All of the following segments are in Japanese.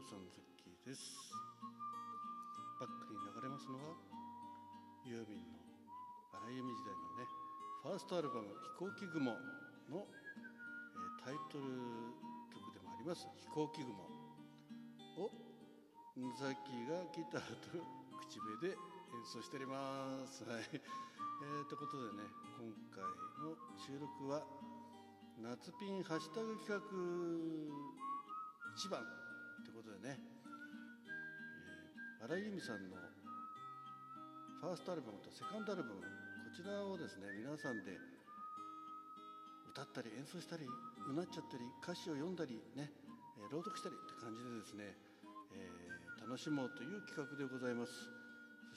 さんザッキーです。バックに流れますのはユーミンの荒井由実時代のねファーストアルバム「飛行機雲」の、え、タイトル曲でもあります「飛行機雲」をザッキーがギターと口笛で演奏しております。はい。えー、ということでね今回の収録は夏ピンハッシュタグ企画一番。ということでね、えー、荒井由実さんのファーストアルバムとセカンドアルバムこちらをですね皆さんで歌ったり演奏したりうなっちゃったり歌詞を読んだりね、え、朗読したりって感じでですね、えー、楽しもうという企画でございます。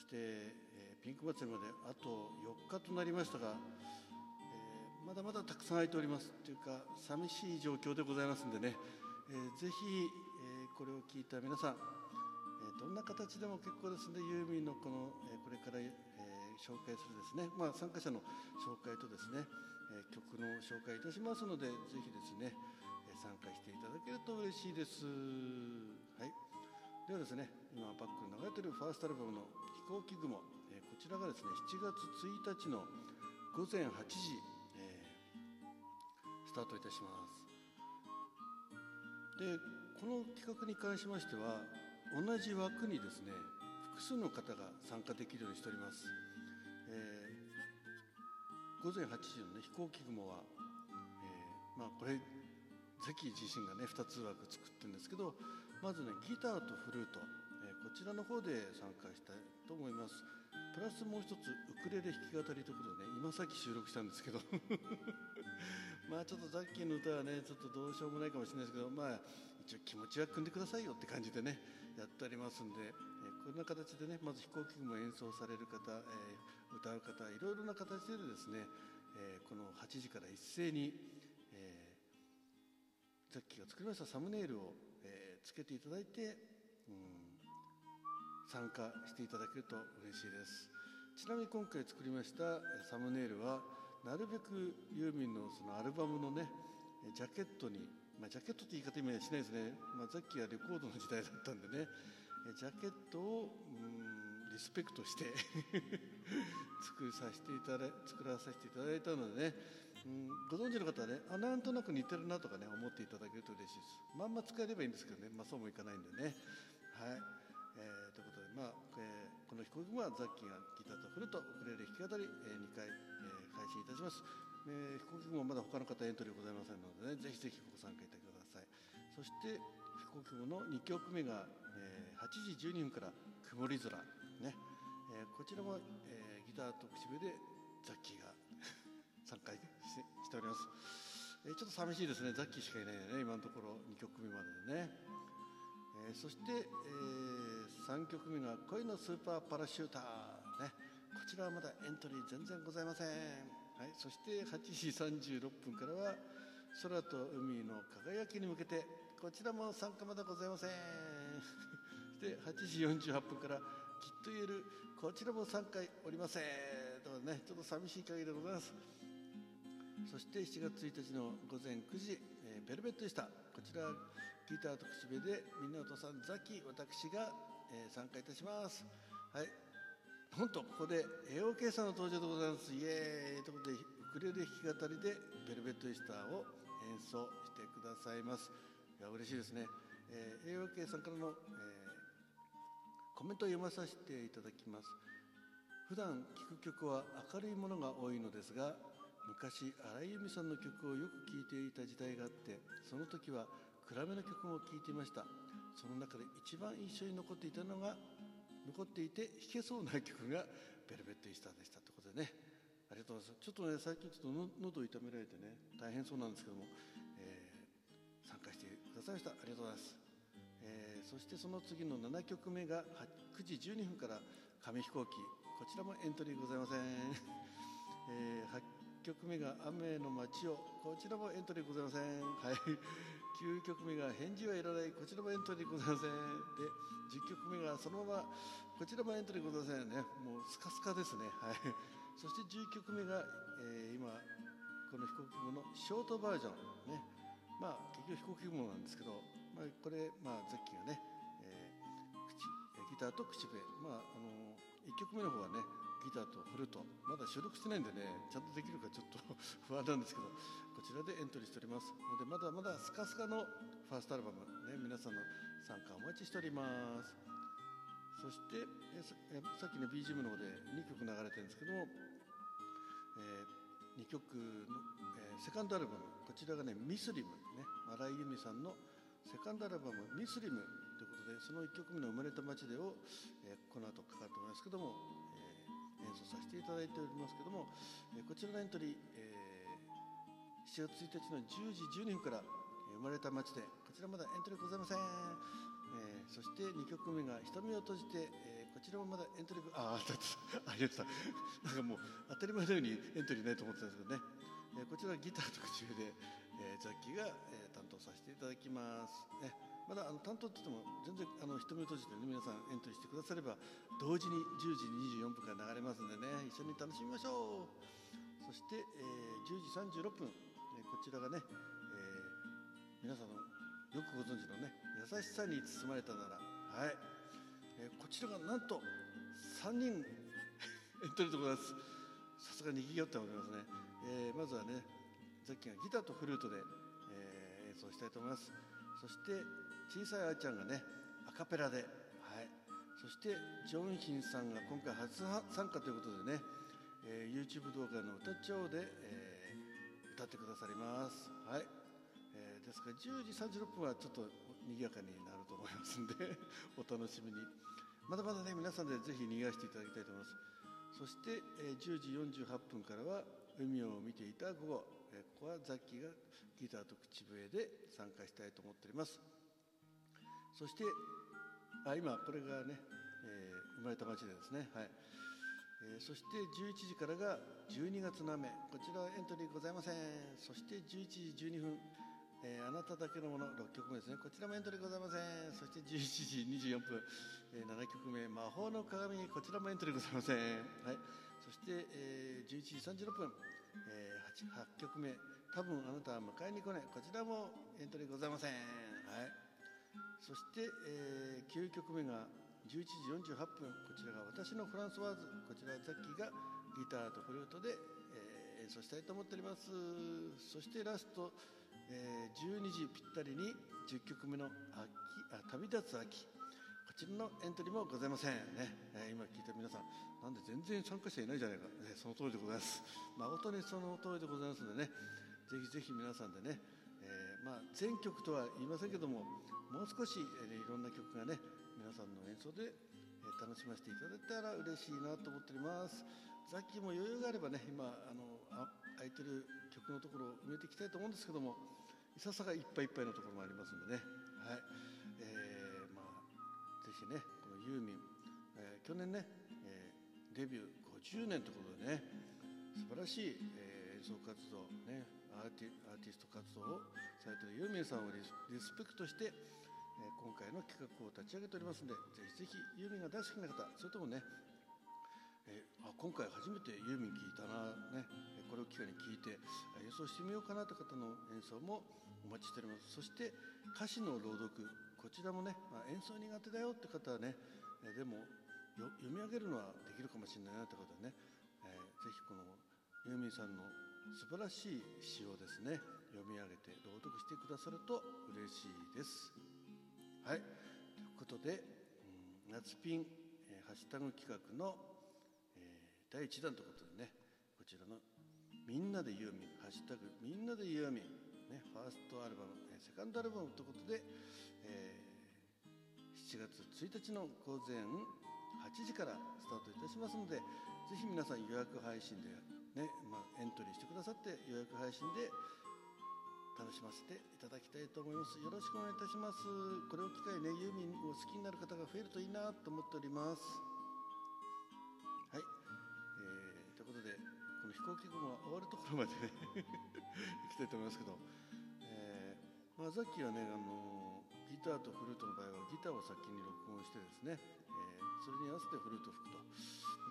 そして、えー、ピンク祭りまであと4日となりましたが、えまだまだたくさん空いておりますっていうか寂しい状況でございますんでねえー、ぜひ、これを聞いた皆さん、え、どんな形でも結構ですねユーミンのこの、えこれから、え紹介するですね、まあ、参加者の紹介とですね、え曲の紹介いたしますのでぜひですね、え参加していただけると嬉しいです。はいではですね今バックに流れているファーストアルバムの「飛行機雲」えこちらがですね7月1日の午前8時、えー、スタートいたしますでこの企画に関しましては同じ枠にですね複数の方が参加できるようにしております、えー、午前8時の、ね、飛行機雲は、えー、まあこれ関自身がね2つ枠作ってるんですけどまずねギターとフルート、えー、こちらの方で参加したいと思います。プラスもう一つウクレレ弾き語りということでね今さっき収録したんですけど。まあちょっとザッキーの歌はねちょっとどうしようもないかもしれないですけどまあ応気持ちは組んでくださいよって感じでねやっておりますんで、えー、こんな形でねまず飛行機も演奏される方、えー、歌う方いろいろな形でですね、えー、この8時から一斉に、えー、ザッキーが作りましたサムネイルを、えー、つけていただいて、うん、参加していただけると嬉しいです。ちなみに今回作りましたサムネイルはなるべくユーミンのそのアルバムのねジャケットに、まあ、ジャケットって言い方今しないですね、まあ、さっきはレコードの時代だったんでね。ジャケットをうんリスペクトして 作させていただ作らさせていただいたのでね。うんご存知の方はねあなんとなく似てるなとかね思っていただけると嬉しいです。まんま使えればいいんですけどね、まあ、そうもいかないんでね。はい。えー、ということで、まあえー、この飛行機はザッキーがギターとフルとウクレレ弾き語り、えー、2回、えー、配信いたします、えー、飛行機雲はまだ他の方エントリーございませんのでねぜひぜひご参加いただきください。そして飛行機雲の2曲目が、えー、8時12分から「曇り空」ね、えー、こちらも、えー、ギターと口笛でザッキーが 参加ししております、えー、ちょっと寂しいですね。ザッキーしかいないよね。今のところ2曲目まででね。えー、そして、えー、3曲目が「恋のスーパーパラシューター」ね。こちらはまだエントリー全然ございません、はい、そして8時36分からは「空と海の輝きに向けて」こちらも参加まだございません。そして8時48分から「きっと言える」こちらも3回おりません。とねちょっと寂しい限りでございます。そして7月1日の午前9時、えー、ベルベットでした。こちらギターと口笛でみんなお父さんザキ私が、えー、参加いたします。はい。本当ここで AOK さんの登場でございます。イエーイ。ということでウクレレ弾き語りでベルベットイスターを演奏してくださいます。いや嬉しいですね、えー、AOK さんからの、えー、コメントを読まさせていただきます。普段聴く曲は明るいものが多いのですが昔荒井由実さんの曲をよく聴いていた時代があってその時は暗めの曲も聴いていました。その中で一番印象に残っていたのが残っていて弾けそうな曲が「ベルベット・イースター」でしたということでね。ありがとうございます。ちょっとね最近ちょっと喉痛められてね大変そうなんですけども、えー、参加してくださいました。ありがとうございます、えー、そしてその次の7曲目が9時12分から「紙飛行機」こちらもエントリーございません、えー、曲目が「雨の街を」こちらもエントリーございません。はい。9曲目が「返事はいらない」こちらもエントリーござい。ませんで10曲目がそのままこちらもエントリーございませんね。もうスカスカですね。はい。そして11曲目が、えー、今この飛行機雲のショートバージョンね。まあ結局飛行機雲なんですけどまあ、これ、まあ、ザッキーがね、えー、口ギターと口笛、まああの1曲目の方はねギターとフルートまだ収録してないんでねちゃんとできるかちょっと 不安なんですけどこちらでエントリーしております。のでまだまだスカスカのファーストアルバム、ね、皆さんの参加お待ちしております。そしてえさっきね BGM の方で2曲流れてるんですけども、えー、2曲の、えー、セカンドアルバムこちらがねミスリムね新井由美さんのセカンドアルバム「ミスリム」ということでその1曲目の「生まれた街でを」えー、この後かかると思いますけども、えー、演奏させていただいておりますけども、えー、こちらのエントリー、えー、7月1日の10時12分から「生まれた街で」こちらまだエントリーございません、えー、そして2曲目が「瞳を閉じて」えー、こちらもまだエントリーああ ありましたなんかもう当たり前のようにエントリーないと思ってたんですけどね、えー、こちらはギターと口笛で、えー、ザッキーが、えー、担当させていただきます、ね。まだあの担当って言っても全然あの瞳を閉じてね皆さんエントリーしてくだされば同時に10時24分から流れますんでね一緒に楽しみましょう。そして、えー、10時36分、えこちらがね、えー、皆さんのよくご存知のね優しさに包まれたならはい、えー、こちらがなんと3人 エントリーでございます。さすがにぎわっておりますね、えー、まずはねザッキーがギターとフルートで、えー、演奏したいと思います。そして小さいあーちゃんがねアカペラで、はい、そしてジョンヒンさんが今回初参加ということでね、えー、YouTube 動画の歌帳で、えー、歌ってくださります、はい。えー、ですから10時36分はちょっと賑やかになると思いますんで お楽しみに。まだまだね皆さんでぜひ賑わしていただきたいと思います。そして、えー、10時48分からは海を見ていた午後、え、ここはザッキーがギターと口笛で参加したいと思っております。そしてあ今これがね、えー、生まれた町でですね。はい、えー、そして11時からが12月の雨。こちらエントリーございません。そして11時12分。えー、あなただけのもの。6曲目ですね。こちらもエントリーございません。そして11時24分、えー、7曲目。魔法の鏡。こちらもエントリーございません。はい。そして、えー、11時36分、えー、8, 8曲目。多分あなたは迎えに来ない。こちらもエントリーございません。はい。そして、えー、9曲目が11時48分。こちらが私のフランスワーズ。こちらザッキーがギターとフルートで、えー、演奏したいと思っております。そしてラスト、えー、12時ぴったりに10曲目の秋あ旅立つ秋。ちらのエントリーもございませんね、えー、今聞いた皆さんなんで全然参加者いないじゃないか、えー、その通りでございます。誠にその通りでございますのでねぜひぜひ皆さんでね、えー、まあ全曲とは言いませんけどももう少し、えー、いろんな曲がね皆さんの演奏で、えー、楽しませていただいたら嬉しいなと思っております。ザッキーも余裕があればね今あのあ空いてる曲のところを埋めていきたいと思うんですけどもいささがいっぱいいっぱいのところもありますんでね。はい、ねこのユーミン、えー、去年ね、えー、デビュー50年ということでね素晴らしい、えー、演奏活動ねアーティアーティスト活動をされているユーミンさんをリスペクトしてえ今回の企画を立ち上げておりますのでぜひぜひユーミンが大好きな方それともね、えー、あ今回初めてユーミン聴いたな、ね、これを機会に聴いて演奏してみようかなという方の演奏もお待ちしております。そして歌詞の朗読。こちらもね、まあ、演奏苦手だよって方はね、え、でも読み上げるのはできるかもしれないなって方はね、えー、ぜひこのユーミンさんの素晴らしい詩をですね読み上げて朗読してくださると嬉しいです。はいということで、うん、夏ピン、えー、ハッシュタグ企画の、えー、第1弾ということでねこちらの「みんなでユーミン」「ハッシュタグみんなでユーミン」ね、ファーストアルバム、セカンドアルバムということで、えー、7月1日の午前8時からスタートいたしますのでぜひ皆さん予約配信で、ねまあ、エントリーしてくださって予約配信で楽しませていただきたいと思います。よろしくお願いいたします。これを機会にねユーミンを好きになる方が増えるといいなと思っております。はい、えー、ということでこの飛行機雲が終わるところまでね 行きたいと思いますけど、まあ、さっきはねあのギターとフルートの場合はギターを先に録音してですね、えー、それに合わせてフルートを吹くと。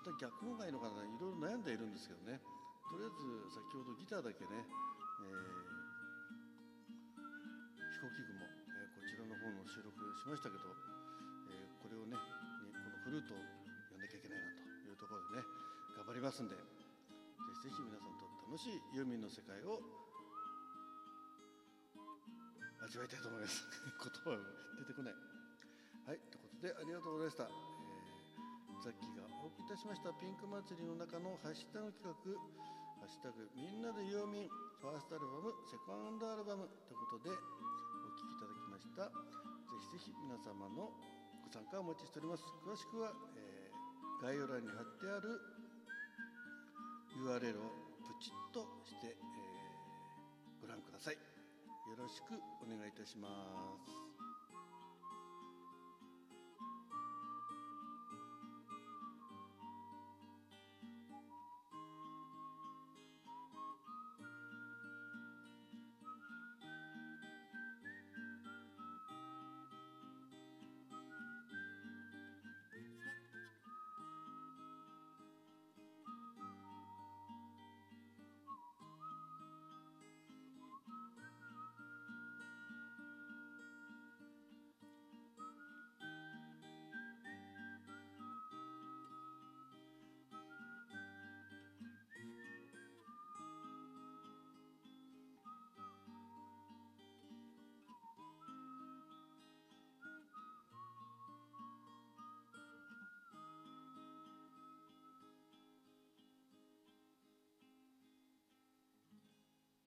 また逆のがいいのかないろいろ悩んでいるんですけどね。とりあえず先ほどギターだけね、えー飛行機雲、えー、こちらの方本の収録しましたけど、えーこれをねこのフルートをやんなきゃいけないなというところでね頑張りますんでぜひぜひ皆さんと楽しいユーミンの世界を味わいたいと思います。言葉が出てこない。はいということでありがとうございました、えー、さっきがお送りいたしました。ピンク祭りの中のハッシュタグ企画「ハッシュタグみんなでユーミン」ファーストアルバムセカンドアルバムということでお聴きいただきました。ぜひぜひ皆様のご参加をお待ちしております。詳しくは、えー概要欄に貼ってある URL をプチッとして、えーご覧ください。よろしくお願いいたします。